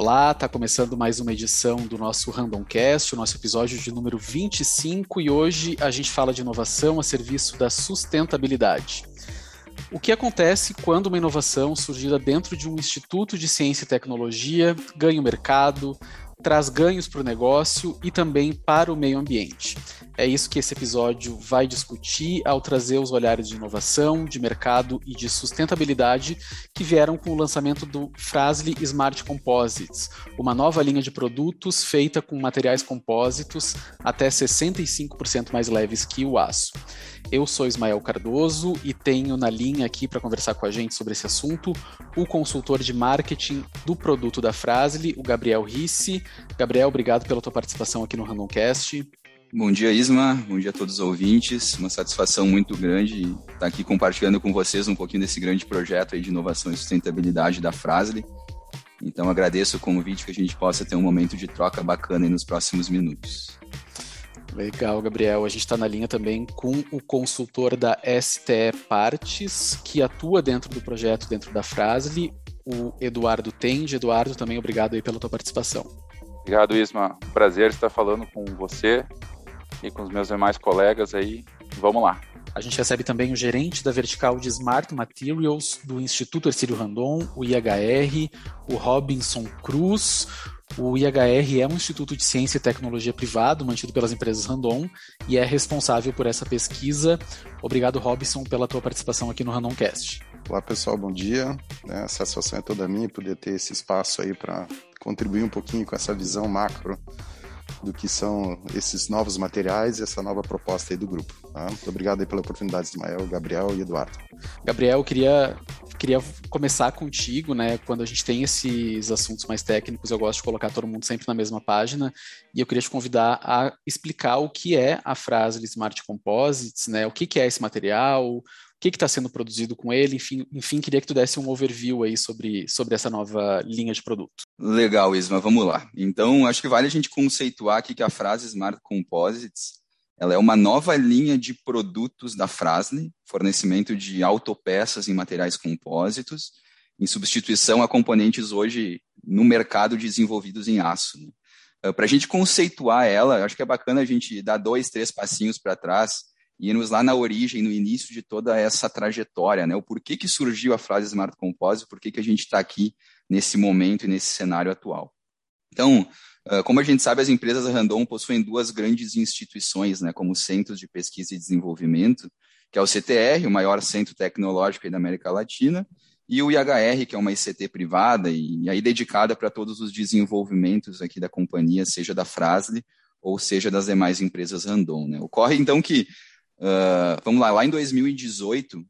Olá, está começando mais uma edição do nosso Randomcast, o nosso episódio de número 25, e hoje a gente fala de inovação a serviço da sustentabilidade. O que acontece quando uma inovação surgida dentro de um instituto de ciência e tecnologia ganha o mercado, traz ganhos para o negócio e também para o meio ambiente. É isso que esse episódio vai discutir ao trazer os olhares de inovação, de mercado e de sustentabilidade que vieram com o lançamento do Frasle Smart Composites, uma nova linha de produtos feita com materiais compósitos até 65% mais leves que o aço. Eu sou Ismael Cardoso e tenho na linha aqui para conversar com a gente sobre esse assunto o consultor de marketing do produto da Frasle, o Gabriel Risse. Gabriel, obrigado pela tua participação aqui no Randomcast. Bom dia, Isma. Bom dia a todos os ouvintes. Uma satisfação muito grande estar aqui compartilhando com vocês um pouquinho desse grande projeto de inovação e sustentabilidade da Frasle. Então, agradeço o convite que a gente possa ter um momento de troca bacana nos próximos minutos. Legal, Gabriel. A gente está na linha também com o consultor da STE Partes, que atua dentro do projeto, dentro da Frasle, o Eduardo Tende. Eduardo, também obrigado aí pela tua participação. Obrigado, Isma. Prazer estar falando com você e com os meus demais colegas aí. Vamos lá. A gente recebe também o gerente da vertical de Smart Materials do Instituto Ercílio Randon, o IHR, o Robinson Cruz. O IHR é um instituto de ciência e tecnologia privado mantido pelas empresas Randon e é responsável por essa pesquisa. Obrigado, Robson, pela tua participação aqui no Randomcast. Olá, pessoal, bom dia. É, a satisfação é toda minha poder ter esse espaço aí para contribuir um pouquinho com essa visão macro do que são esses novos materiais e essa nova proposta aí do grupo. Tá? Muito obrigado aí pela oportunidade, Ismael, Gabriel e Eduardo. Gabriel, queria queria começar contigo, né? Quando a gente tem esses assuntos mais técnicos, eu gosto de colocar todo mundo sempre na mesma página, e eu queria te convidar a explicar o que é a frase Smart Composites, né? O que, que é esse material, o que está sendo produzido com ele, enfim, enfim, queria que tu desse um overview aí sobre, sobre essa nova linha de produto. Legal, Isma, vamos lá. Então, acho que vale a gente conceituar aqui que a frase Smart Composites ela é uma nova linha de produtos da Frasle, fornecimento de autopeças em materiais compósitos, em substituição a componentes hoje no mercado desenvolvidos em aço. Né? Uh, para a gente conceituar ela, acho que é bacana a gente dar dois, três passinhos para trás e irmos lá na origem, no início de toda essa trajetória, né? O porquê que surgiu a frase Smart Composite, por que, que a gente está aqui nesse momento e nesse cenário atual. Então, ah, como a gente sabe, as empresas Randon possuem duas grandes instituições, né, como centros de pesquisa e desenvolvimento, que é o CTR, o maior centro tecnológico da América Latina, e o IHR, que é uma ICT privada e, e aí dedicada para todos os desenvolvimentos aqui da companhia, seja da Frasle ou seja das demais empresas Randon. Né. Ocorre então que, uh, vamos lá, lá em 2018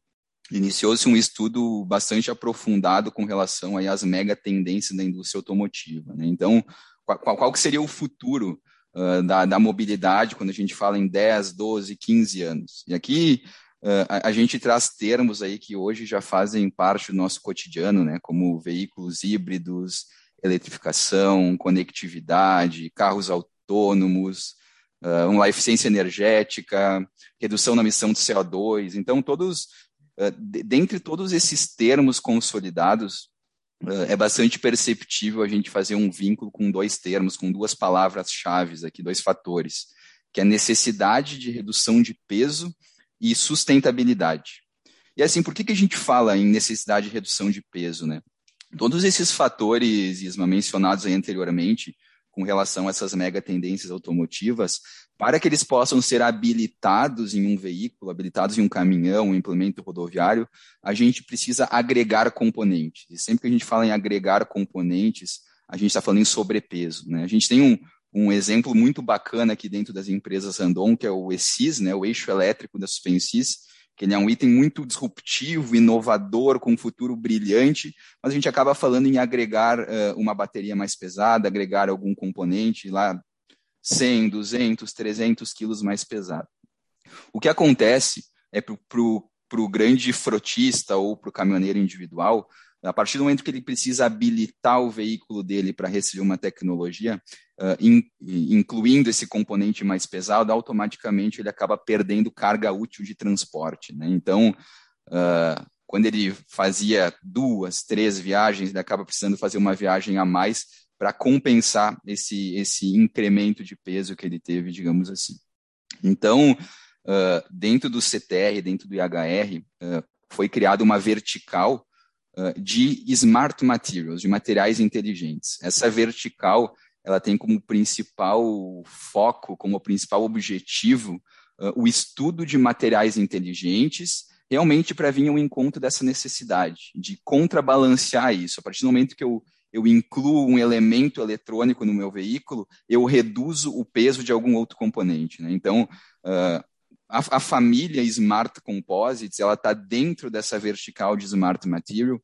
iniciou-se um estudo bastante aprofundado com relação aí às mega tendências da indústria automotiva. Né. Então, qual, qual que seria o futuro uh, da, da mobilidade quando a gente fala em 10, 12, 15 anos. E aqui uh, a, a, gente traz termos aí que hoje já fazem parte do nosso cotidiano, né, como veículos híbridos, eletrificação, conectividade, carros autônomos, uh, uma eficiência energética, redução na emissão de CO2. Então, todos, uh, dentre todos esses termos consolidados, é bastante perceptível a gente fazer um vínculo com dois termos, com duas palavras-chave aqui, dois fatores, que é necessidade de redução de peso e sustentabilidade. E assim, por que, que a gente fala em necessidade de redução de peso, né? Todos esses fatores, Isma, mencionados anteriormente, com relação a essas mega tendências automotivas, para que eles possam ser habilitados em um veículo, habilitados em um caminhão, um implemento rodoviário, a gente precisa agregar componentes. E sempre que a gente fala em agregar componentes, a gente está falando em sobrepeso. Né? A gente tem um, um exemplo muito bacana aqui dentro das empresas Randon, que é o ESIS, né, o eixo elétrico da Suspensis, que ele é um item muito disruptivo, inovador, com um futuro brilhante, mas a gente acaba falando em agregar uh, uma bateria mais pesada, agregar algum componente lá 100, 200, 300 quilos mais pesado. O que acontece é para o grande frotista ou para o caminhoneiro individual, a partir do momento que ele precisa habilitar o veículo dele para receber uma tecnologia, uh, in, incluindo esse componente mais pesado, automaticamente ele acaba perdendo carga útil de transporte. Né? Então, uh, quando ele fazia duas, três viagens, ele acaba precisando fazer uma viagem a mais para compensar esse, esse incremento de peso que ele teve, digamos assim. Então, uh, dentro do CTR, dentro do IHR, foi criada uma vertical de smart materials, de materiais inteligentes. Essa vertical, ela tem como principal foco, como principal objetivo, o estudo de materiais inteligentes, realmente para vir ao encontro dessa necessidade de contrabalancear isso. A partir do momento que eu eu incluo um elemento eletrônico no meu veículo, eu reduzo o peso de algum outro componente. Né? Então, uh, a, a, família Smart Composites, ela está dentro dessa vertical de Smart Material,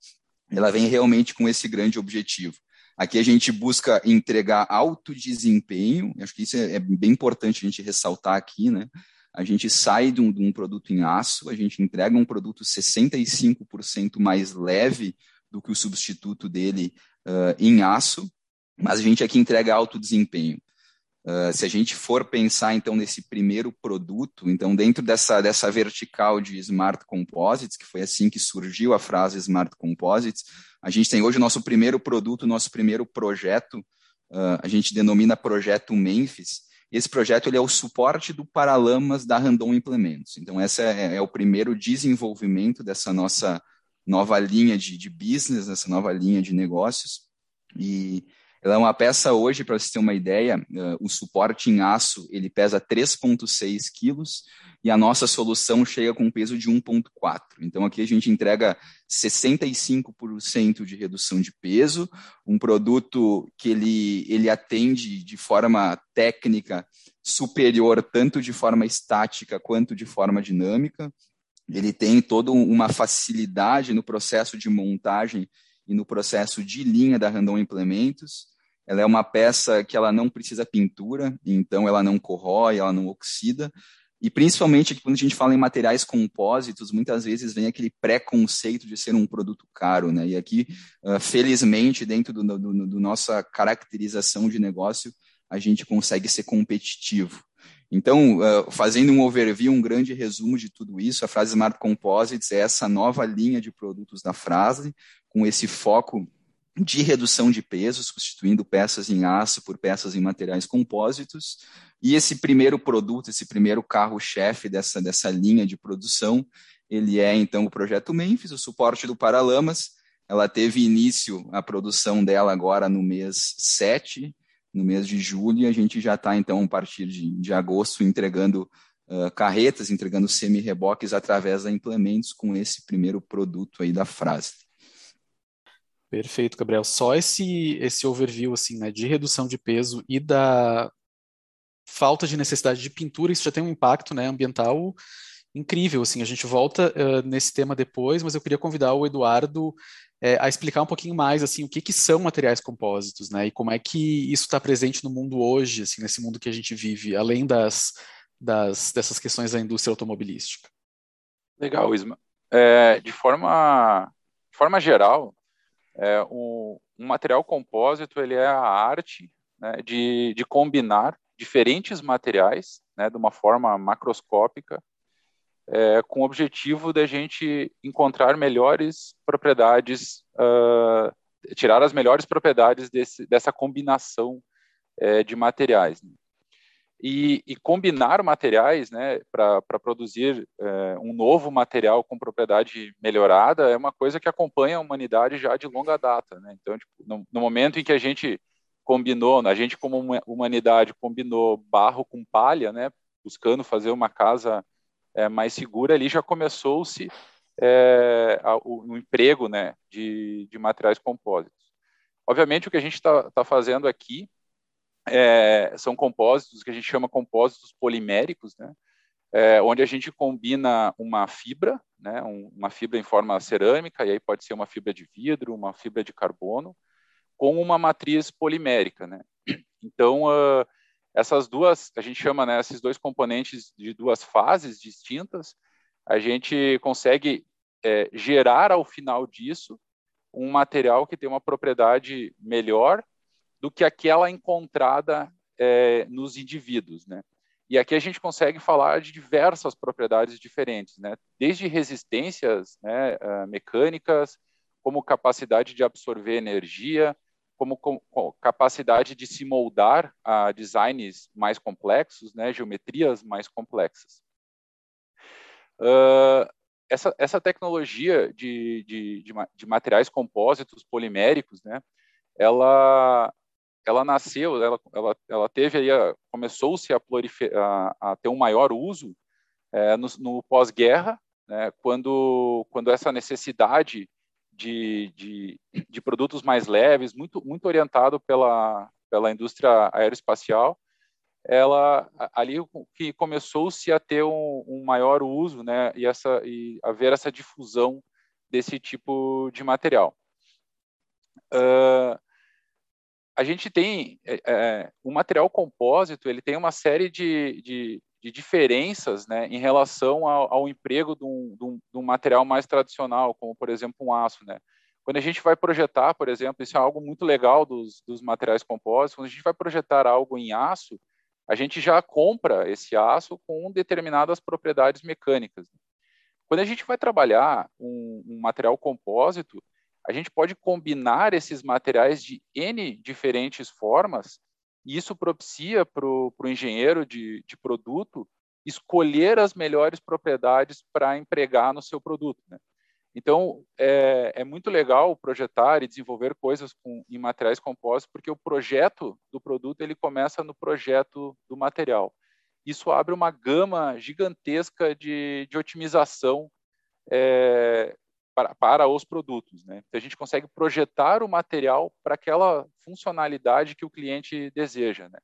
ela vem realmente com esse grande objetivo. Aqui a gente busca entregar alto desempenho, acho que isso é, é bem importante a gente ressaltar aqui, né? A gente sai de um, de um produto em aço, a gente entrega um produto 65% mais leve do que o substituto dele uh, em aço, mas a gente aqui entrega alto desempenho. Uh, se a gente for pensar então nesse primeiro produto, então dentro dessa, dessa vertical de Smart Composites, que foi assim que surgiu a frase Smart Composites, a gente tem hoje o nosso primeiro produto, nosso primeiro projeto, uh, a gente denomina Projeto Memphis. Esse projeto ele é o suporte do Paralamas da Randon Implementos. Então, esse é, é o primeiro desenvolvimento dessa nossa nova linha de, de business, essa nova linha de negócios. E ela é uma peça hoje, para você ter uma ideia, uh, o suporte em aço ele pesa 3,6 quilos e a nossa solução chega com um peso de 1,4. Então aqui a gente entrega 65% de redução de peso, um produto que ele, ele atende de forma técnica superior, tanto de forma estática quanto de forma dinâmica ele tem toda uma facilidade no processo de montagem e no processo de linha da Randon Implementos. Ela é uma peça que ela não precisa pintura, então ela não corrói, ela não oxida. E principalmente quando a gente fala em materiais compósitos, muitas vezes vem aquele preconceito de ser um produto caro, né? E aqui, uh, felizmente, dentro do, do, do nossa caracterização de negócio, a gente consegue ser competitivo. Então, uh, fazendo um overview, um grande resumo de tudo isso, a frase Smart Composites é essa nova linha de produtos da frase, com esse foco de redução de peso, substituindo peças em aço por peças em materiais compósitos. E esse primeiro produto, esse primeiro carro-chefe dessa, dessa linha de produção, ele é então o projeto Memphis, o suporte do Paralamas. Ela teve início a produção dela agora no mês 7, no mês de julho, e a gente já está, então, a partir de, de agosto, entregando uh, carretas, entregando semi-reboques através da implementos com esse primeiro produto aí da frase. Perfeito, Gabriel. Só esse, esse overview assim, né, de redução de peso e da falta de necessidade de pintura, isso já tem um impacto né, ambiental incrível. Assim, a gente volta uh, nesse tema depois, mas eu queria convidar o Eduardo é, a explicar um pouquinho mais assim o que, que são materiais compósitos, né? E como é que isso está presente no mundo hoje, assim, nesse mundo que a gente vive, além das, das dessas questões da indústria automobilística. Legal, Isma. É, de forma de forma geral, é, o, um material compósito ele é a arte né, de, de combinar diferentes materiais né, de uma forma macroscópica é, com o objetivo da gente encontrar melhores propriedades, uh, tirar as melhores propriedades desse, dessa combinação é, de materiais. E, e, combinar materiais né, para produzir é, um novo material com propriedade melhorada é uma coisa que acompanha a humanidade já de longa data. Né? Então, tipo, no, no momento em que a gente combinou, a gente como humanidade combinou barro com palha, né, buscando fazer uma casa é, mais segura, ali já começou-se é, o, o, emprego né, de, de materiais compósitos. Obviamente, o que a gente está tá fazendo aqui é, são compósitos que a gente chama compósitos poliméricos, né, é, onde a gente combina uma fibra, né, um, uma fibra em forma cerâmica, e aí pode ser uma fibra de vidro, uma fibra de carbono, com uma matriz polimérica. Né. Então, uh, essas duas, a gente chama né, esses dois componentes de duas fases distintas, a gente consegue é, gerar ao final disso um material que tem uma propriedade melhor do que aquela encontrada é, nos indivíduos, né? E aqui a gente consegue falar de diversas propriedades diferentes, né? Desde resistências né, uh, mecânicas, como capacidade de absorver energia, como, como capacidade de se moldar a designs mais complexos, né, geometrias mais complexas. Uh, essa, essa tecnologia de, de, de, de, materiais compósitos poliméricos, né, ela, ela nasceu, ela, ela, ela teve aí, começou-se a, a, a, ter um maior uso é, no, no pós-guerra, né, quando, quando essa necessidade de, de, de, produtos mais leves, muito, muito orientado pela, pela indústria aeroespacial, ela ali que começou-se a ter um, um, maior uso, né, e essa e haver essa difusão desse tipo de material. Uh, a gente tem é, é, o material compósito, ele tem uma série de, de, de diferenças, né, em relação ao, ao emprego de um, de, um, de um, material mais tradicional, como por exemplo um aço, né. Quando a gente vai projetar, por exemplo, isso é algo muito legal dos, dos materiais compósitos. Quando a gente vai projetar algo em aço, a gente já compra esse aço com determinadas propriedades mecânicas. Quando a gente vai trabalhar um, um material compósito, a gente pode combinar esses materiais de N diferentes formas, e isso propicia para o engenheiro de, de, produto escolher as melhores propriedades para empregar no seu produto. Né? Então, é, é, muito legal projetar e desenvolver coisas com, em materiais compostos, porque o projeto do produto ele começa no projeto do material. Isso abre uma gama gigantesca de, de otimização é, para, para, os produtos. Né? Então, a gente consegue projetar o material para aquela funcionalidade que o cliente deseja. Né?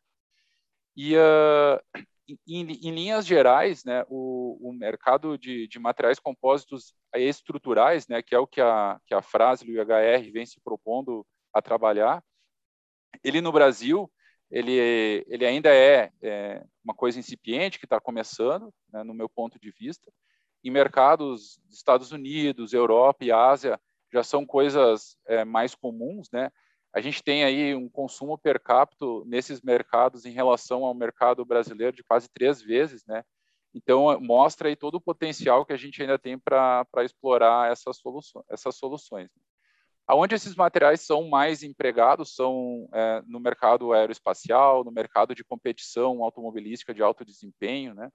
E, uh, em, em, linhas gerais, né, o, o mercado de, de, materiais compósitos estruturais, né, que é o que a, que a frase do IHR vem se propondo a trabalhar, ele no Brasil, ele, ele ainda é, é uma coisa incipiente que está começando, né, no meu ponto de vista. Em mercados dos Estados Unidos, Europa e Ásia, já são coisas é, mais comuns, né? a gente tem aí um consumo per capita nesses mercados em relação ao mercado brasileiro de quase três vezes, né? Então, mostra aí todo o potencial que a gente ainda tem para explorar essas, soluções, essas soluções. Aonde esses materiais são mais empregados são é, no mercado aeroespacial, no mercado de competição automobilística de alto desempenho, né?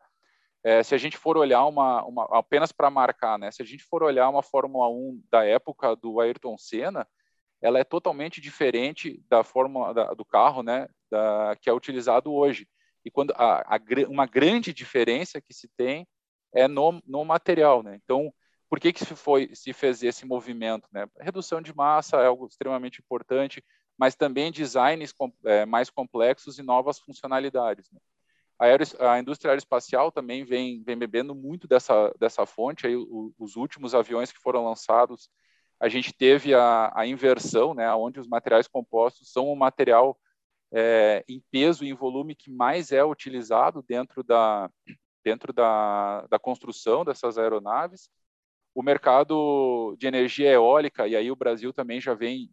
É, se a gente for olhar uma, uma apenas para marcar, né? Se a gente for olhar uma Fórmula 1 da época do Ayrton Senna, ela é totalmente diferente da fórmula da, do carro, né, da, que é utilizado hoje. E quando a, a, uma grande diferença que se tem é no, no material, né? Então, por que que se foi se fez esse movimento, né? Redução de massa é algo extremamente importante, mas também designs com, é, mais complexos e novas funcionalidades. Né? A, a, indústria aeroespacial também vem, vem bebendo muito dessa, dessa fonte. Aí, o, os últimos aviões que foram lançados a gente teve a, a inversão, né, onde os materiais compostos são o material é, em peso e em volume que mais é utilizado dentro da, dentro da, da construção dessas aeronaves. O mercado de energia eólica, e aí o Brasil também já vem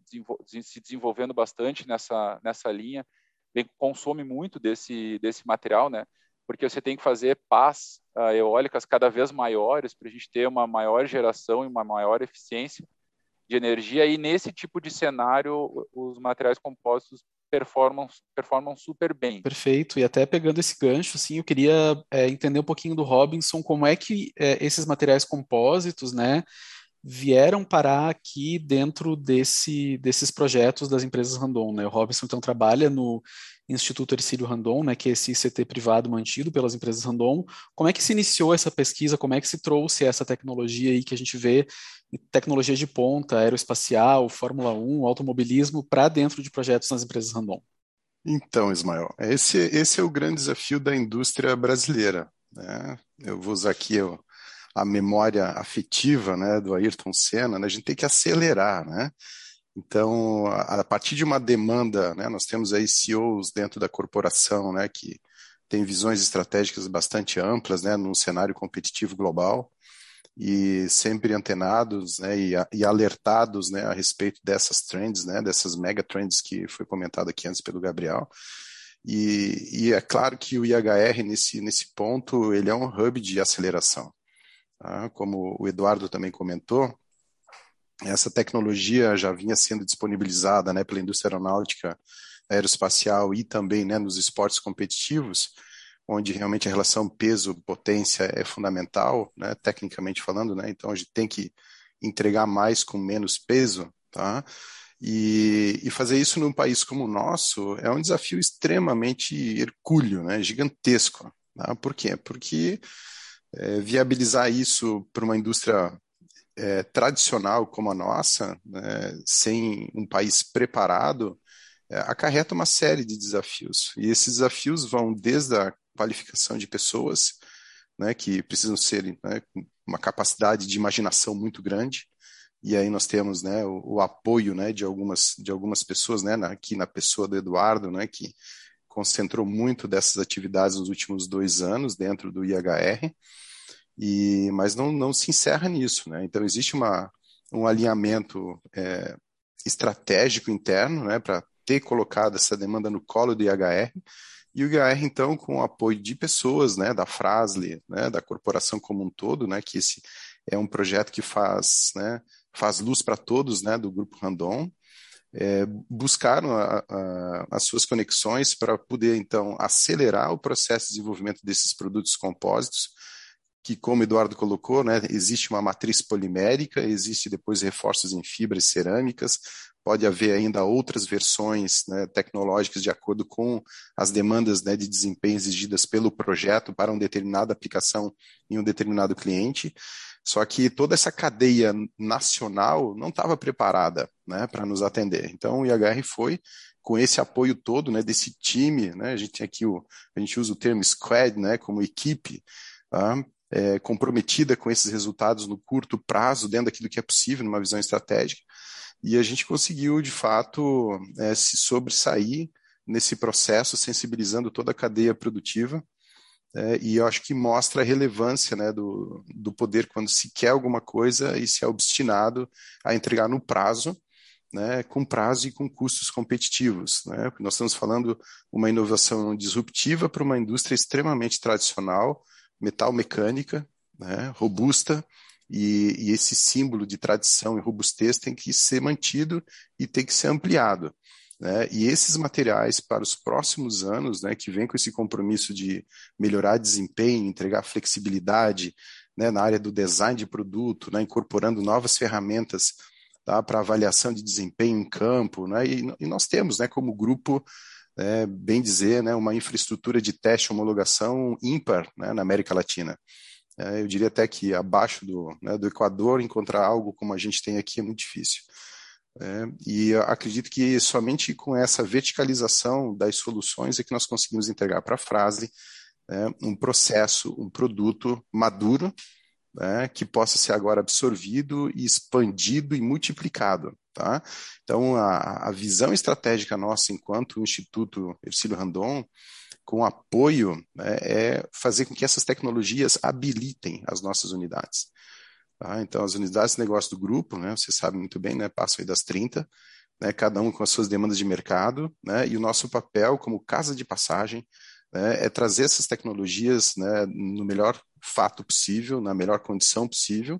se desenvolvendo bastante nessa, nessa linha, vem, consome muito desse, desse material, né? porque você tem que fazer pás uh, eólicas cada vez maiores para a gente ter uma maior geração e uma maior eficiência de energia, e nesse tipo de cenário, os materiais compostos performam, performam super bem. Perfeito, e até pegando esse gancho, assim, eu queria é, entender um pouquinho do Robinson, como é que é, esses materiais compósitos, né, vieram parar aqui dentro desse, desses projetos das empresas Randon, né? O Robinson então trabalha no Instituto Ercílio Randon, né, que é esse ICT privado mantido pelas empresas Randon. Como é que se iniciou essa pesquisa? Como é que se trouxe essa tecnologia aí que a gente vê, tecnologia de ponta, aeroespacial, Fórmula 1, automobilismo, para dentro de projetos nas empresas Randon? Então, Ismael, esse, esse é o grande desafio da indústria brasileira. Né? Eu vou usar aqui o a memória afetiva né, do Ayrton Senna, né, a gente tem que acelerar, né? Então, a, a partir de uma demanda, né, nós temos aí CEOs dentro da corporação, né, que tem visões estratégicas bastante amplas, né, num cenário competitivo global e sempre antenados, né, e, e alertados, né, a respeito dessas trends, né, dessas mega trends que foi comentado aqui antes pelo Gabriel. E, e é claro que o IHR nesse nesse ponto ele é um hub de aceleração. Tá? Como o Eduardo também comentou, essa tecnologia já vinha sendo disponibilizada né, pela indústria aeronáutica, aeroespacial e também né, nos esportes competitivos, onde realmente a relação peso-potência é fundamental, né, tecnicamente falando, né, então a gente tem que entregar mais com menos peso, tá? E, e, fazer isso num país como o nosso é um desafio extremamente hercúleo, né, gigantesco. Tá? Por quê? Porque é, viabilizar isso para uma indústria é, tradicional como a nossa, né, sem um país preparado, é, acarreta uma série de desafios. E esses desafios vão desde a qualificação de pessoas, né, que precisam ser né, uma capacidade de imaginação muito grande, e aí nós temos né, o, o apoio né, de, algumas, de algumas pessoas, né, na, aqui na pessoa do Eduardo, né, que concentrou muito dessas atividades nos últimos dois anos dentro do IHR, e, mas não, não se encerra nisso. Né? Então, existe uma, um alinhamento é, estratégico interno né, para ter colocado essa demanda no colo do IHR, e o IHR, então, com o apoio de pessoas, né, da Frasle, né, da corporação como um todo, né, que esse é um projeto que faz, né, faz luz para todos, né, do Grupo Randon, é, buscaram a, a, as suas conexões para poder, então, acelerar o processo de desenvolvimento desses produtos compósitos, que, como Eduardo colocou, né, existe uma matriz polimérica, existe depois reforços em fibras cerâmicas, pode haver ainda outras versões né, tecnológicas de acordo com as demandas né, de desempenho exigidas pelo projeto para uma determinada aplicação em um determinado cliente. Só que toda essa cadeia nacional não estava preparada né, para nos atender. Então o IHR foi com esse apoio todo né, desse time, né, a gente tem aqui o, a gente usa o termo squad, né, como equipe, tá? é, comprometida com esses resultados no curto prazo, dentro daquilo que é possível, numa visão estratégica. E a gente conseguiu, de fato, é, se sobressair nesse processo, sensibilizando toda a cadeia produtiva. É, e eu acho que mostra a relevância né, do, do poder quando se quer alguma coisa e se é obstinado a entregar no prazo, né, com prazo e com custos competitivos. Né, porque nós estamos falando uma inovação disruptiva para uma indústria extremamente tradicional, metal mecânica, né, robusta, e, e, esse símbolo de tradição e robustez tem que ser mantido e tem que ser ampliado. Né? E esses materiais, para os próximos anos, né, que vem com esse compromisso de melhorar desempenho, entregar flexibilidade né, na área do design de produto, né, incorporando novas ferramentas tá, para avaliação de desempenho em campo. Né? E, e nós temos, né, como grupo, é, bem dizer, né, uma infraestrutura de teste e homologação ímpar né, na América Latina. É, eu diria até que abaixo do, né, do Equador, encontrar algo como a gente tem aqui é muito difícil. É, e acredito que somente com essa verticalização das soluções é que nós conseguimos entregar para a frase é, um processo, um produto maduro, né, que possa ser agora absorvido expandido e multiplicado. Tá? Então, a, a visão estratégica nossa enquanto Instituto Ercílio Randon, com apoio, né, é fazer com que essas tecnologias habilitem as nossas unidades. Tá? Então, as unidades de negócio do grupo, né, você sabe muito bem, né, passam aí das 30, né, cada um com as suas demandas de mercado, né, e o nosso papel como casa de passagem né, é trazer essas tecnologias né, no melhor fato possível, na melhor condição possível,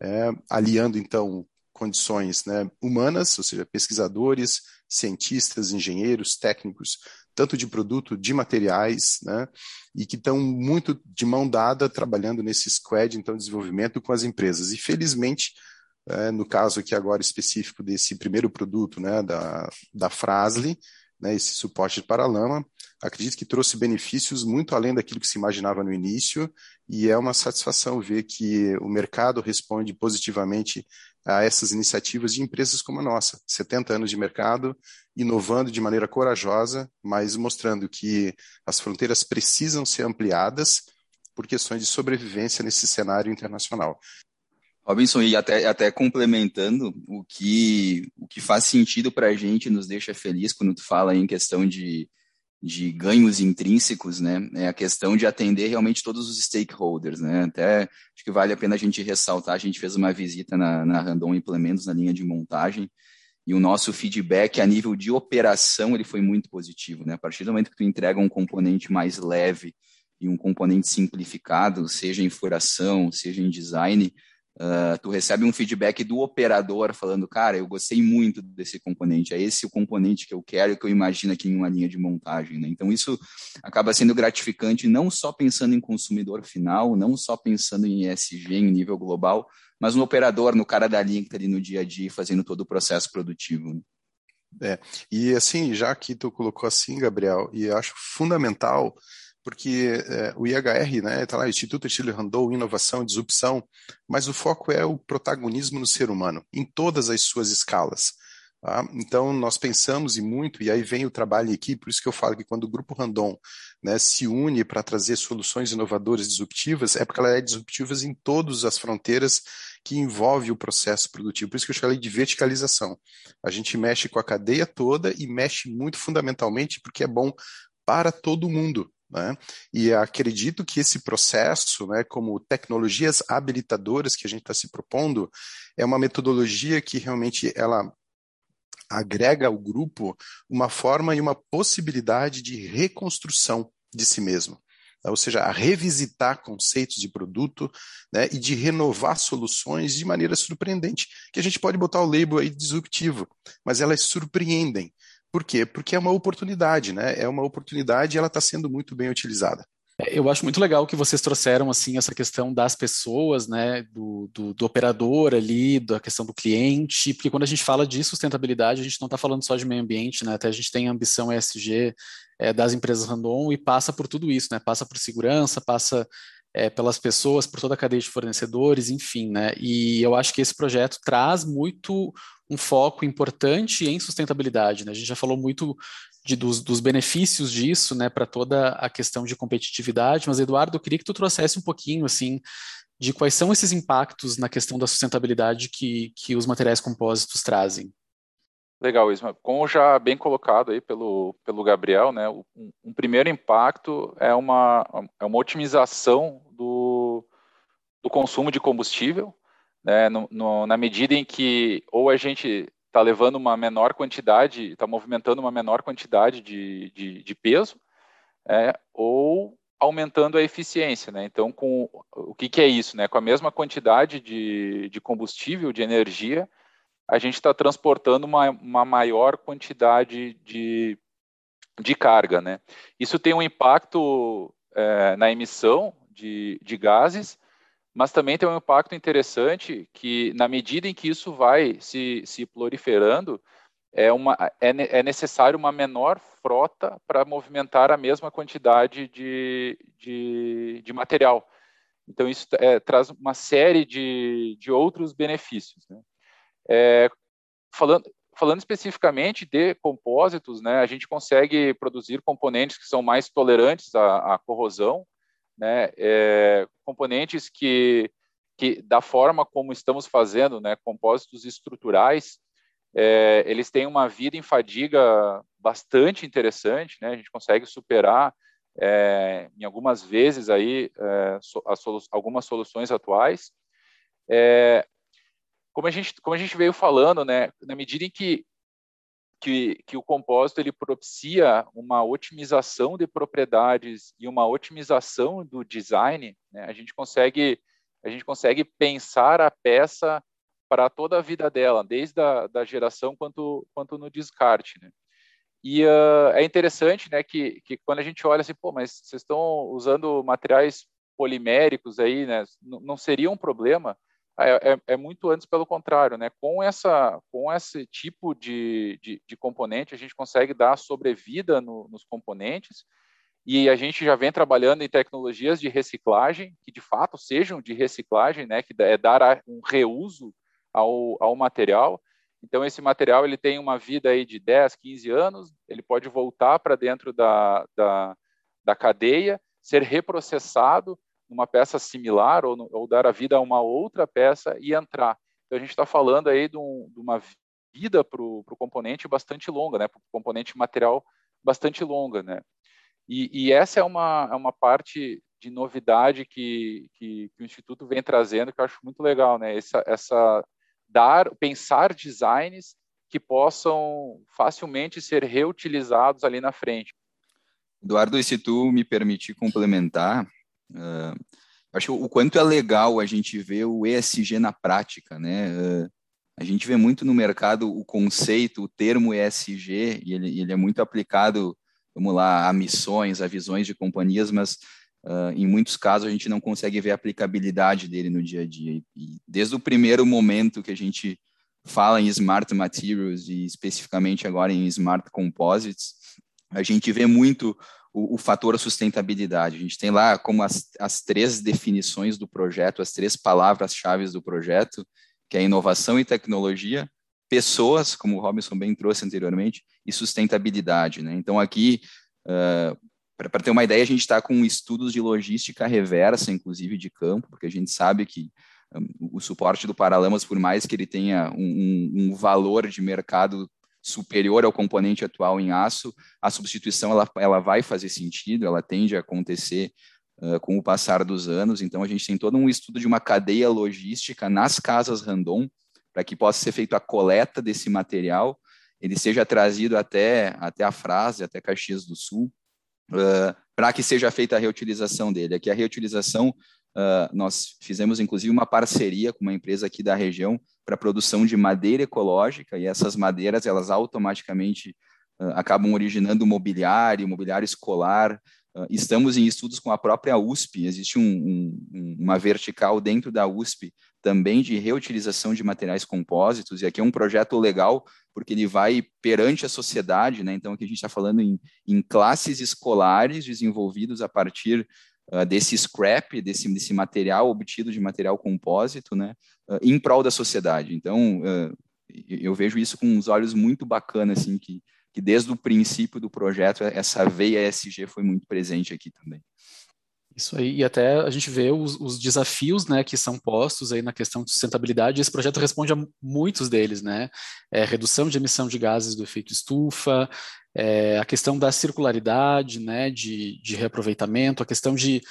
é, aliando então condições né, humanas, ou seja, pesquisadores, cientistas, engenheiros, técnicos, tanto de produto, de materiais, né, e que estão muito de mão dada trabalhando nesse squad, então, de desenvolvimento com as empresas. E, felizmente, é, no caso aqui agora específico desse primeiro produto, né, da, da Frasle, né, esse suporte de paralama, acredito que trouxe benefícios muito além daquilo que se imaginava no início, e é uma satisfação ver que o mercado responde positivamente a essas iniciativas de empresas como a nossa, 70 anos de mercado, inovando de maneira corajosa, mas mostrando que as fronteiras precisam ser ampliadas por questões de sobrevivência nesse cenário internacional. Robinson, e até, até complementando, o que, o que faz sentido para a gente, nos deixa feliz quando tu fala em questão de, de ganhos intrínsecos, né? É a questão de atender realmente todos os stakeholders, né? Até acho que vale a pena a gente ressaltar, a gente fez uma visita na, na Randon Implementos, na linha de montagem, e o nosso feedback a nível de operação ele foi muito positivo, né? A partir do momento que tu entrega um componente mais leve e um componente simplificado, seja em furação, seja em design, Uh, tu recebe um feedback do operador falando, cara, eu gostei muito desse componente, é esse o componente que eu quero e que eu imagino aqui em uma linha de montagem. Né? Então, isso acaba sendo gratificante, não só pensando em consumidor final, não só pensando em ESG em nível global, mas no operador, no cara da linha que está ali no dia a dia fazendo todo o processo produtivo. Né? É, e assim, já que tu colocou assim, Gabriel, e acho fundamental porque é, o IHR, né, está lá, Instituto Chile Randou, Inovação e Disrupção, mas o foco é o protagonismo no ser humano, em todas as suas escalas. Tá? Então, nós pensamos e muito, e aí vem o trabalho equipe, por isso que eu falo que quando o Grupo Randon né, se une para trazer soluções inovadoras disruptivas, é porque ela é disruptiva em todas as fronteiras que envolve o processo produtivo. Por isso que eu falei de verticalização. A gente mexe com a cadeia toda e mexe muito fundamentalmente porque é bom para todo mundo. Né? E acredito que esse processo, né, como tecnologias habilitadoras que a gente está se propondo, é uma metodologia que realmente ela agrega ao grupo uma forma e uma possibilidade de reconstrução de si mesmo. Né? Ou seja, a revisitar conceitos de produto né, e de renovar soluções de maneira surpreendente. Que a gente pode botar o label aí disruptivo, mas elas surpreendem. Por quê? Porque é uma oportunidade, né? É uma oportunidade e ela está sendo muito bem utilizada. É, eu acho muito legal que vocês trouxeram assim essa questão das pessoas, né, do, do, do, operador ali, da questão do cliente, porque quando a gente fala de sustentabilidade, a gente não está falando só de meio ambiente, né, até a gente tem a ambição ESG é, das empresas random e passa por tudo isso, né, passa por segurança, passa é, pelas pessoas, por toda a cadeia de fornecedores, enfim, né, e eu acho que esse projeto traz muito um foco importante em sustentabilidade. Né? A gente já falou muito de, dos, dos, benefícios disso né, para toda a questão de competitividade, mas, Eduardo, eu queria que tu trouxesse um pouquinho assim de quais são esses impactos na questão da sustentabilidade que, que os materiais compósitos trazem. Legal, Isma. Como já bem colocado aí pelo, pelo Gabriel, né, um, um primeiro impacto é uma, é uma otimização do, do consumo de combustível, né, no, no, na medida em que ou a gente está levando uma menor quantidade, está movimentando uma menor quantidade de, de, de peso, é, ou aumentando a eficiência, né? Então, com o que, que, é isso, né? Com a mesma quantidade de, de combustível, de energia, a gente está transportando uma, uma, maior quantidade de, de carga, né? Isso tem um impacto é, na emissão de, de gases, mas também tem um impacto interessante que, na medida em que isso vai se, se proliferando, é, uma, é, é necessário uma menor frota para movimentar a mesma quantidade de, de, de material. Então, isso é, traz uma série de, de outros benefícios. Né? É, falando, falando especificamente de compósitos, né, a gente consegue produzir componentes que são mais tolerantes à, à corrosão, né, é, componentes que, que, da forma como estamos fazendo, né, compósitos estruturais, é, eles têm uma vida em fadiga bastante interessante, né, a gente consegue superar é, em algumas vezes aí é, solu algumas soluções atuais. É, como a gente como a gente veio falando, né, na medida em que que, que o compósito ele propicia uma otimização de propriedades e uma otimização do design, né? a gente consegue a gente consegue pensar a peça para toda a vida dela, desde a da geração quanto, quanto no descarte. Né? E uh, é interessante né, que, que quando a gente olha assim, pô, mas vocês estão usando materiais poliméricos aí, né, não seria um problema? Ah, é, é, é, muito antes pelo contrário, né? Com essa, com esse tipo de, de, de componente, a gente consegue dar sobrevida no, nos componentes e a gente já vem trabalhando em tecnologias de reciclagem que de fato sejam de reciclagem, né? Que é dar um reuso ao, ao material. Então esse material ele tem uma vida aí de 10, 15 anos, ele pode voltar para dentro da, da, da cadeia, ser reprocessado uma peça similar ou, ou, dar a vida a uma outra peça e entrar. Então a gente está falando aí de, um, de, uma vida para o componente bastante longa, né? Para o componente material bastante longa, né? E, e, essa é uma, é uma parte de novidade que, que, que, o Instituto vem trazendo que eu acho muito legal, né? Essa, essa dar, pensar designs que possam facilmente ser reutilizados ali na frente. Eduardo, se tu me permitir complementar, Uh, acho o quanto é legal a gente ver o ESG na prática, né? Uh, a gente vê muito no mercado o conceito, o termo ESG, e ele, ele é muito aplicado, vamos lá, a missões, a visões de companhias, mas uh, em muitos casos a gente não consegue ver a aplicabilidade dele no dia a dia. E desde o primeiro momento que a gente fala em Smart Materials e especificamente agora em Smart Composites, a gente vê muito o, o fator sustentabilidade. A gente tem lá como as, as três definições do projeto, as três palavras-chave do projeto, que é inovação e tecnologia, pessoas, como o Robinson bem trouxe anteriormente, e sustentabilidade. Né? Então, aqui, uh, para ter uma ideia, a gente está com estudos de logística reversa, inclusive de campo, porque a gente sabe que um, o suporte do Paralamas, por mais que ele tenha um, um, um, valor de mercado superior ao componente atual em aço, a substituição ela, ela vai fazer sentido, ela tende a acontecer uh, com o passar dos anos. Então, a gente tem todo um estudo de uma cadeia logística nas casas Randon, para que possa ser feita a coleta desse material, ele seja trazido até, até a frase, até Caxias do Sul, uh, para que seja feita a reutilização dele. Aqui a reutilização, uh, nós fizemos inclusive uma parceria com uma empresa aqui da região para produção de madeira ecológica, e essas madeiras, elas automaticamente uh, acabam originando mobiliário, mobiliário escolar, estamos em estudos com a própria USP, existe um, um, uma vertical dentro da USP também de reutilização de materiais compósitos, e aqui é um projeto legal, porque ele vai perante a sociedade, né? então aqui a gente está falando em, em, classes escolares desenvolvidos a partir uh, desse scrap, desse, desse material obtido de material compósito, né? Uh, em prol da sociedade. Então, uh, eu vejo isso com uns olhos muito bacanas, assim, que que desde o princípio do projeto essa veia ESG foi muito presente aqui também. Isso aí, e até a gente vê os, os, desafios né, que são postos aí na questão de sustentabilidade, esse projeto responde a muitos deles, né? É, redução de emissão de gases do efeito estufa, é, a questão da circularidade, né, de, de reaproveitamento, a questão de,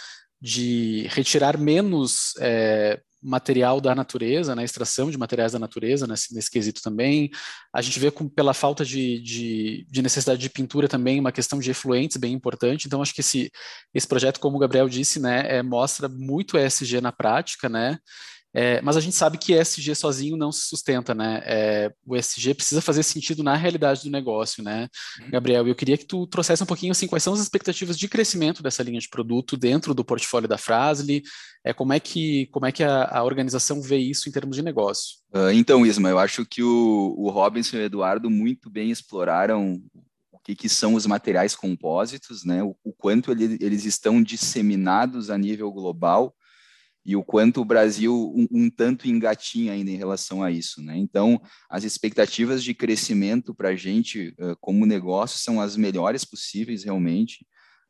de retirar menos é, material da natureza, né, extração de materiais da natureza nesse, nesse quesito também. A gente vê com, pela falta de, de, de, necessidade de pintura também uma questão de efluentes bem importante. Então, acho que esse, esse projeto, como o Gabriel disse, né, é, mostra muito ESG na prática, né, é, mas a gente sabe que ESG sozinho não se sustenta, né? É, o ESG precisa fazer sentido na realidade do negócio, né? Uhum. Gabriel, eu queria que tu trouxesse um pouquinho assim, quais são as expectativas de crescimento dessa linha de produto dentro do portfólio da Frasle, é, como é que, como é que a, a organização vê isso em termos de negócio? Uh, então, Isma, eu acho que o, o Robinson e o Eduardo muito bem exploraram o que, que são os materiais compósitos, né? O, o quanto ele, eles estão disseminados a nível global e o quanto o Brasil um, um, tanto engatinha ainda em relação a isso, né? Então, as expectativas de crescimento para a gente uh, como negócio são as melhores possíveis, realmente.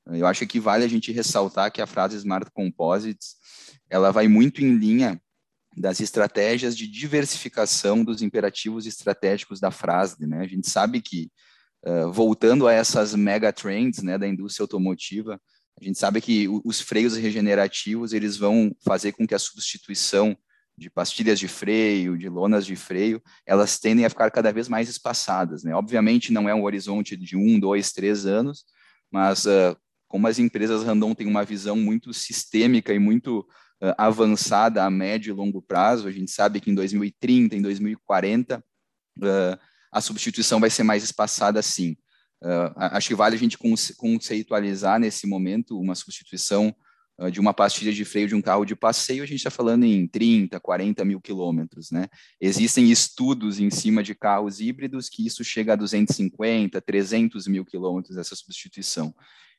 Uh, eu acho que vale a gente ressaltar que a frase Smart Composites, ela vai muito em linha das estratégias de diversificação dos imperativos estratégicos da frase, né? A gente sabe que, uh, voltando a essas mega trends, né, da indústria automotiva, a gente sabe que os freios regenerativos eles vão fazer com que a substituição de pastilhas de freio, de lonas de freio, elas tendem a ficar cada vez mais espaçadas. Né? Obviamente não é um horizonte de um, dois, três anos, mas uh, como as empresas Randon têm uma visão muito sistêmica e muito uh, avançada a médio e longo prazo, a gente sabe que em 2030, em 2040, uh, a substituição vai ser mais espaçada sim. Uh, acho que vale a gente conceitualizar nesse momento uma substituição uh, de uma pastilha de freio de um carro de passeio, a gente está falando em 30, 40 mil quilômetros, né? Existem estudos em cima de carros híbridos que isso chega a 250, 300 mil quilômetros, essa substituição.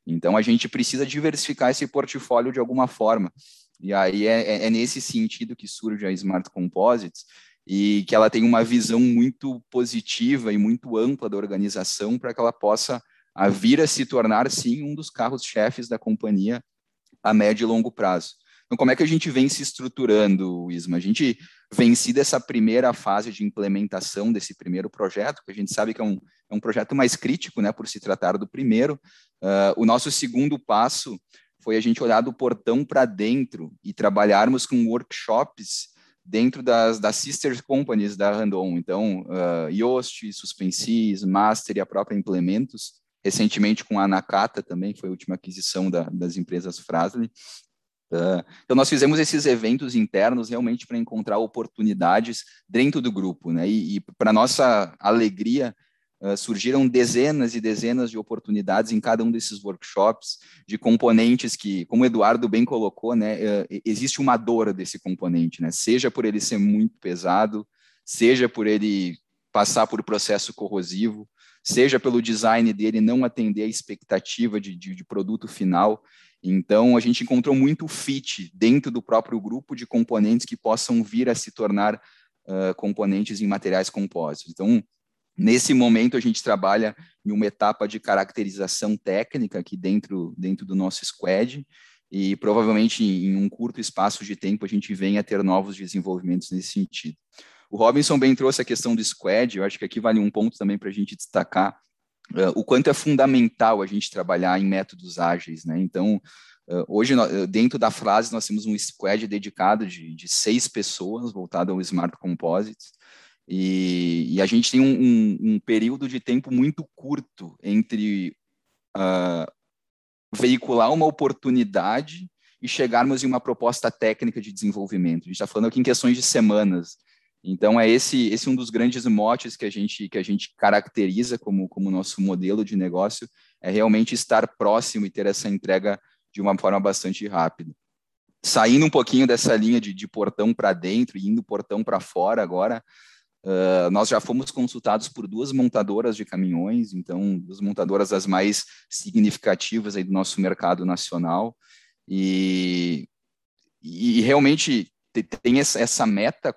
Então, a gente precisa diversificar esse portfólio de alguma forma. E aí é, é, é nesse sentido que surge a Smart Composites, e que ela tem uma visão muito positiva e muito ampla da organização para que ela possa a vir a se tornar, sim, um dos carros-chefes da companhia a médio e longo prazo. Então, como é que a gente vem se estruturando, Isma? A gente vencido essa primeira fase de implementação desse primeiro projeto, que a gente sabe que é um, é um projeto mais crítico, né, por se tratar do primeiro. Uh, o nosso segundo passo foi a gente olhar do portão para dentro e trabalharmos com workshops dentro das, das sister companies da Randon. Então, uh, Yoast, Suspensis, Master e a própria Implementos, recentemente com a Nakata também, foi a última aquisição da, das empresas Frasle. Uh, então, nós fizemos esses eventos internos realmente para encontrar oportunidades dentro do grupo, né? E, e para nossa alegria, uh, surgiram dezenas e dezenas de oportunidades em cada um desses workshops de componentes que, como o Eduardo bem colocou, né? Uh, existe uma dor desse componente, né? Seja por ele ser muito pesado, seja por ele passar por processo corrosivo, seja pelo design dele não atender a expectativa de, de, de produto final. Então, a gente encontrou muito fit dentro do próprio grupo de componentes que possam vir a se tornar uh, componentes em materiais compósitos. Então, nesse momento, a gente trabalha em uma etapa de caracterização técnica aqui dentro, dentro do nosso squad, e provavelmente em um curto espaço de tempo a gente venha a ter novos desenvolvimentos nesse sentido. O Robinson bem trouxe a questão do squad, eu acho que aqui vale um ponto também para a gente destacar uh, o quanto é fundamental a gente trabalhar em métodos ágeis, né? Então, uh, hoje, dentro da frase, nós temos um squad dedicado de, de seis pessoas, voltado ao Smart Composites, e, e a gente tem um, um, um, período de tempo muito curto entre uh, veicular uma oportunidade e chegarmos em uma proposta técnica de desenvolvimento. A gente está falando aqui em questões de semanas. Então é esse esse um dos grandes motes que a gente que a gente caracteriza como como nosso modelo de negócio é realmente estar próximo e ter essa entrega de uma forma bastante rápida. Saindo um pouquinho dessa linha de, de portão para dentro e indo portão para fora agora, uh, nós já fomos consultados por duas montadoras de caminhões, então duas montadoras as mais significativas aí do nosso mercado nacional e, e realmente tem essa meta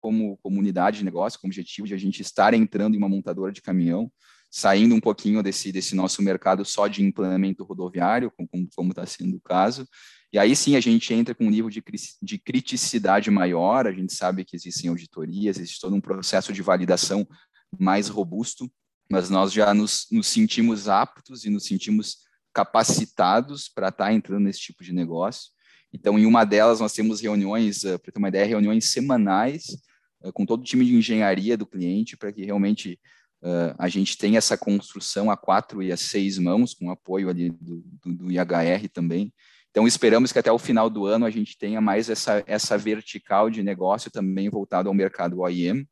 como comunidade de negócio, como objetivo de a gente estar entrando em uma montadora de caminhão, saindo um pouquinho desse, desse nosso mercado só de implemento rodoviário, como está sendo o caso. E aí sim a gente entra com um nível de, de criticidade maior, a gente sabe que existem auditorias, existe todo um processo de validação mais robusto, mas nós já nos, nos sentimos aptos e nos sentimos capacitados para estar tá entrando nesse tipo de negócio. Então, em uma delas, nós temos reuniões, eh, para ter uma ideia, reuniões semanais uh, com todo o time de engenharia do cliente, para que realmente uh, a gente tenha essa construção a quatro e a seis mãos, com apoio ali do, do, do, IHR também. Então, esperamos que até o final do ano a gente tenha mais essa, essa vertical de negócio também voltado ao mercado OEM.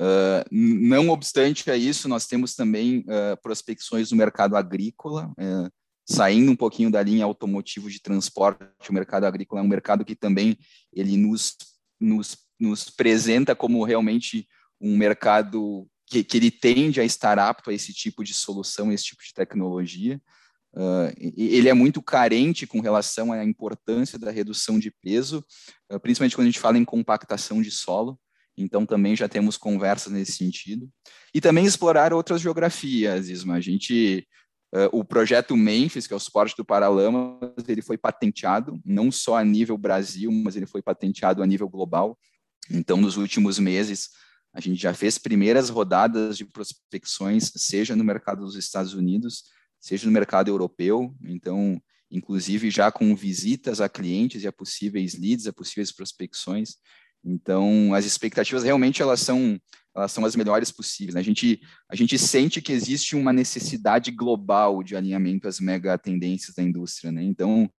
Uh, não obstante a isso, nós temos também uh, prospecções no mercado agrícola, uh, saindo um pouquinho da linha automotivo de transporte, o mercado agrícola é um mercado que também ele nos, nos nos apresenta como realmente um mercado que, que, ele tende a estar apto a esse tipo de solução, esse tipo de tecnologia. Uh, ele é muito carente com relação à importância da redução de peso, uh, principalmente quando a gente fala em compactação de solo. Então, também já temos conversas nesse sentido. E também explorar outras geografias, Isma. A gente, uh, o projeto Memphis, que é o suporte do Paralamas, ele foi patenteado, não só a nível Brasil, mas ele foi patenteado a nível global. Então, nos últimos meses, a gente já fez primeiras rodadas de prospecções, seja no mercado dos Estados Unidos, seja no mercado europeu. Então, inclusive já com visitas a clientes e a possíveis leads, a possíveis prospecções. Então, as expectativas realmente elas são elas são as melhores possíveis. Né? A gente a gente sente que existe uma necessidade global de alinhamento às mega tendências da indústria, né? Então,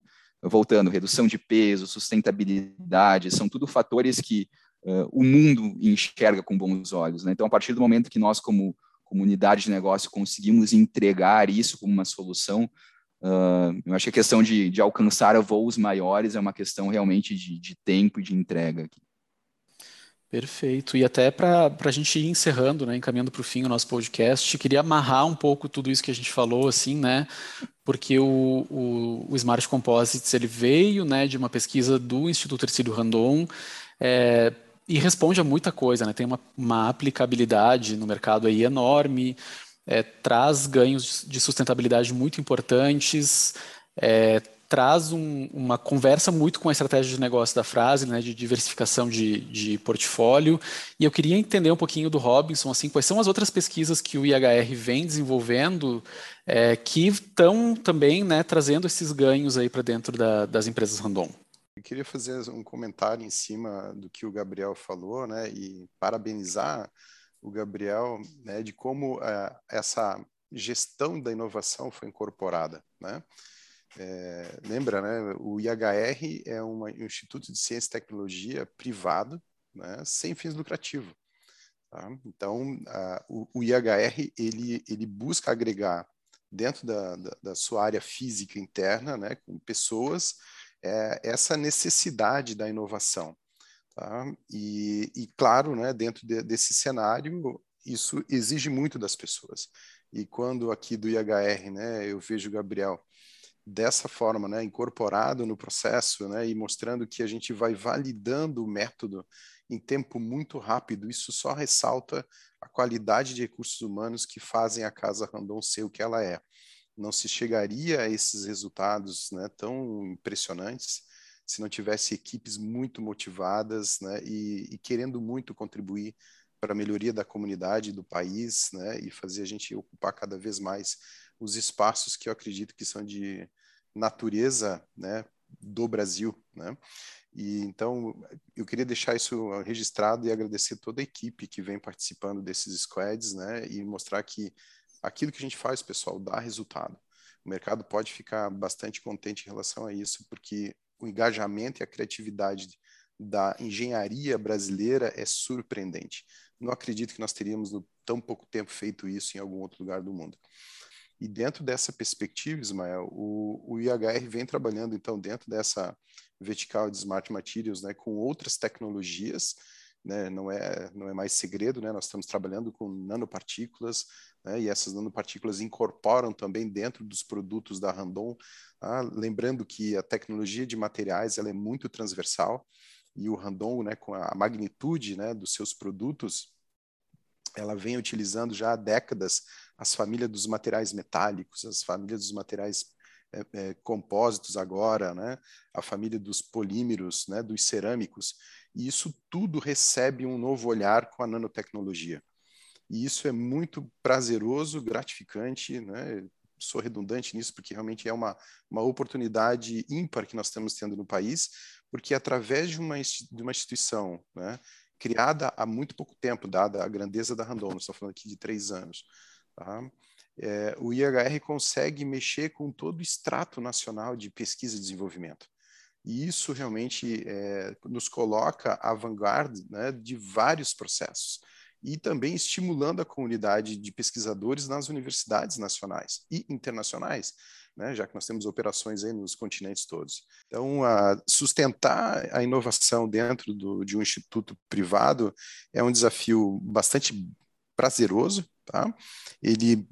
voltando, redução de peso, sustentabilidade, são tudo fatores que uh, o mundo enxerga com bons olhos. Né? Então, a partir do momento que nós, como comunidade de negócio, conseguimos entregar isso como uma solução, uh, eu acho que a questão de, de, alcançar voos maiores é uma questão realmente de, de tempo e de entrega. Aqui. Perfeito. E até para a gente ir encerrando, né, encaminhando para o fim o nosso podcast, queria amarrar um pouco tudo isso que a gente falou, assim, né, porque o, o, o Smart Composites ele veio, né, de uma pesquisa do Instituto Ercílio Randon, é, e responde a muita coisa, né? Tem uma, uma aplicabilidade no mercado aí enorme, é, traz ganhos de sustentabilidade muito importantes, é, traz um, uma conversa muito com a estratégia de negócio da frase, né, de diversificação de, de, portfólio. E eu queria entender um pouquinho do Robinson, assim, quais são as outras pesquisas que o IHR vem desenvolvendo é, que estão também né, trazendo esses ganhos aí para dentro da, das empresas random. Queria fazer um comentário em cima do que o Gabriel falou, né, e parabenizar o Gabriel, né, de como uh, essa gestão da inovação foi incorporada, né. é, lembra, né? O IHR é um instituto de ciência e tecnologia privado, né, sem fins lucrativos. Tá? Então, o, o, IHR ele, ele busca agregar dentro da, da, da sua área física interna, né, com pessoas, é, essa necessidade da inovação. Tá? E, e, claro, né, dentro de, desse cenário, isso exige muito das pessoas. E quando aqui do IHR, né, eu vejo o Gabriel dessa forma, né, incorporado no processo, né, e mostrando que a gente vai validando o método em tempo muito rápido, isso só ressalta a qualidade de recursos humanos que fazem a Casa Randon ser o que ela é. Não se chegaria a esses resultados né, tão impressionantes se não tivesse equipes muito motivadas né, e, e querendo muito contribuir para a melhoria da comunidade, do país, né, e fazer a gente ocupar cada vez mais os espaços que eu acredito que são de natureza né, do Brasil. Né? E então eu queria deixar isso registrado e agradecer toda a equipe que vem participando desses squads, né, e mostrar que aquilo que a gente faz, pessoal, dá resultado. O mercado pode ficar bastante contente em relação a isso, porque o engajamento e a criatividade da engenharia brasileira é surpreendente. Não acredito que nós teríamos, no tão pouco tempo, feito isso em algum outro lugar do mundo. E dentro dessa perspectiva, Ismael, o, o IHR vem trabalhando, então, dentro dessa vertical de Smart Materials, né, com outras tecnologias, né, não, é, não é mais segredo, né, nós estamos trabalhando com nanopartículas, né, e essas nanopartículas incorporam também dentro dos produtos da Randon, tá? lembrando que a tecnologia de materiais ela é muito transversal, e o Randon, né, com a magnitude né, dos seus produtos, ela vem utilizando já há décadas as famílias dos materiais metálicos, as famílias dos materiais é, é, compósitos agora, né, a família dos polímeros, né, dos cerâmicos, e isso tudo recebe um novo olhar com a nanotecnologia. E isso é muito prazeroso, gratificante, né? Sou redundante nisso porque realmente é uma, uma oportunidade ímpar que nós estamos tendo no país, porque através de uma, de uma instituição né, criada há muito pouco tempo, dada a grandeza da Randon, estou falando aqui de três anos, tá? é, o IHR consegue mexer com todo o extrato nacional de pesquisa e desenvolvimento. E isso realmente é, nos coloca à vanguarda né, de vários processos e também estimulando a comunidade de pesquisadores nas universidades nacionais e internacionais, né, já que nós temos operações aí nos continentes todos. Então, a sustentar a inovação dentro do, de um instituto privado é um desafio bastante prazeroso, tá? Ele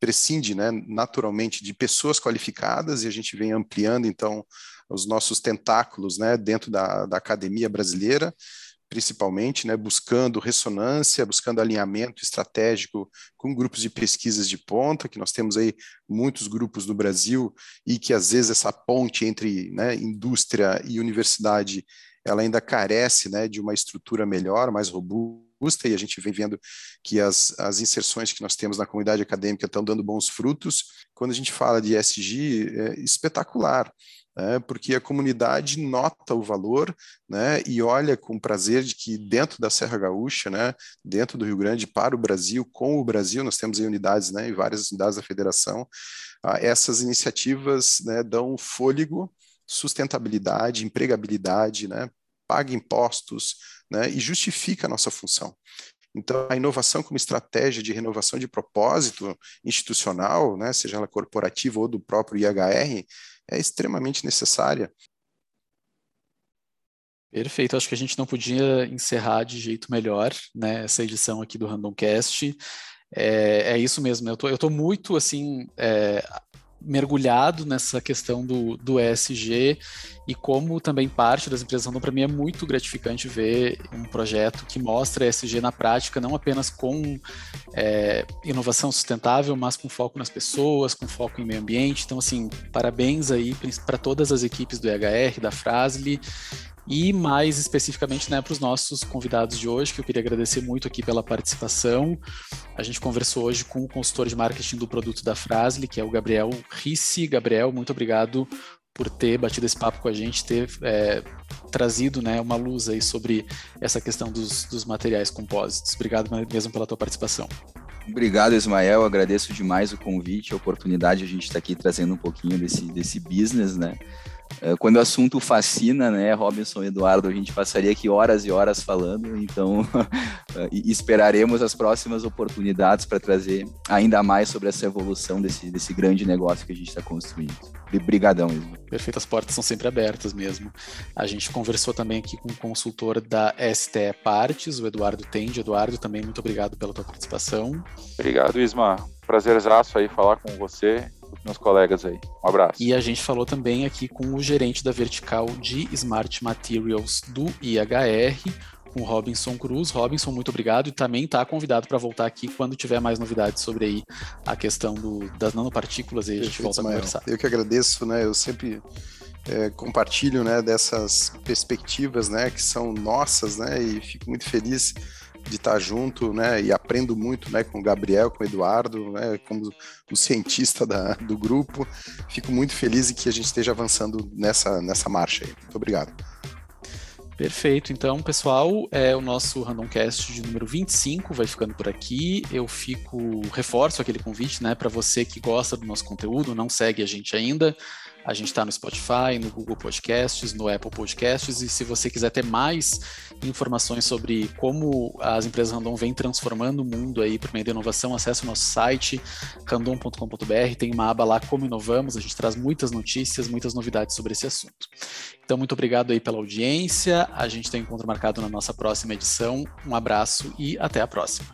prescinde, né, naturalmente de pessoas qualificadas e a gente vem ampliando então os nossos tentáculos, né, dentro da, da academia brasileira, principalmente, né, buscando ressonância, buscando alinhamento estratégico com grupos de pesquisas de ponta, que nós temos aí muitos grupos no Brasil e que às vezes essa ponte entre né, indústria e universidade ela ainda carece né, de uma estrutura melhor, mais robusta, e a gente vem vendo que as, as inserções que nós temos na comunidade acadêmica estão dando bons frutos. Quando a gente fala de ESG, é espetacular né, porque a comunidade nota o valor né, e olha com prazer de que dentro da Serra Gaúcha, né, dentro do Rio Grande, para o Brasil, com o Brasil, nós temos unidades né, em várias unidades da federação, ah, essas iniciativas né, dão fôlego, sustentabilidade, empregabilidade, né, paga impostos né, e justifica a nossa função. Então, a inovação como estratégia de renovação de propósito institucional, né, seja ela corporativa ou do próprio IHR, é extremamente necessária. Perfeito, acho que a gente não podia encerrar de jeito melhor né, essa edição aqui do Randomcast. É, é isso mesmo, eu tô, eu tô muito assim é, mergulhado nessa questão do, do ESG e como também parte das empresas Randon, para mim é muito gratificante ver um projeto que mostra ESG na prática, não apenas com é, inovação sustentável, mas com foco nas pessoas, com foco em meio ambiente. Então, assim, parabéns aí para todas as equipes do EHR, da Frasli e mais especificamente né, para os nossos convidados de hoje, que eu queria agradecer muito aqui pela participação. A gente conversou hoje com o consultor de marketing do produto da Frasli, que é o Gabriel Rissi. Gabriel, muito obrigado por ter batido esse papo com a gente, ter é, trazido né, uma luz aí sobre essa questão dos, dos materiais compósitos. Obrigado mesmo pela tua participação. Obrigado, Ismael. Agradeço demais o convite, a oportunidade de a gente estar aqui trazendo um pouquinho desse, desse business, né? É, quando o assunto fascina, né, Robinson e Eduardo, a gente passaria aqui horas e horas falando, então esperaremos as próximas oportunidades para trazer ainda mais sobre essa evolução desse, desse grande negócio que a gente está construindo. Obrigadão, Isma. Perfeito, as portas são sempre abertas mesmo. A gente conversou também aqui com o consultor da STE Partes, o Eduardo Tende. Eduardo, também muito obrigado pela tua participação. Obrigado, Isma. Prazerzaço aí falar com você meus colegas aí. Um abraço. E a gente falou também aqui com o gerente da vertical de Smart Materials do IHR, com Robinson Cruz. Robinson, muito obrigado e também está convidado para voltar aqui quando tiver mais novidades sobre aí a questão do, das nanopartículas e a gente volta a conversar. Eu que agradeço, né? Eu sempre é, compartilho né, dessas perspectivas né, que são nossas, né? E fico muito feliz de estar junto, né, e aprendo muito, né, com o Gabriel, com o Eduardo, né, como o cientista da, do grupo. Fico muito feliz em que a gente esteja avançando nessa, nessa marcha aí. Muito obrigado. Perfeito. Então, pessoal, é o nosso Randomcast de número 25 vai ficando por aqui. Eu fico reforço aquele convite, né, para você que gosta do nosso conteúdo, não segue a gente ainda. A gente está no Spotify, no Google Podcasts, no Apple Podcasts, e se você quiser ter mais informações sobre como as empresas Randon vêm transformando o mundo aí por meio da inovação, acesse o nosso site, randon.com.br, tem uma aba lá Como Inovamos, a gente traz muitas notícias, muitas novidades sobre esse assunto. Então, muito obrigado aí pela audiência, a gente tem encontro marcado na nossa próxima edição, um abraço e até a próxima.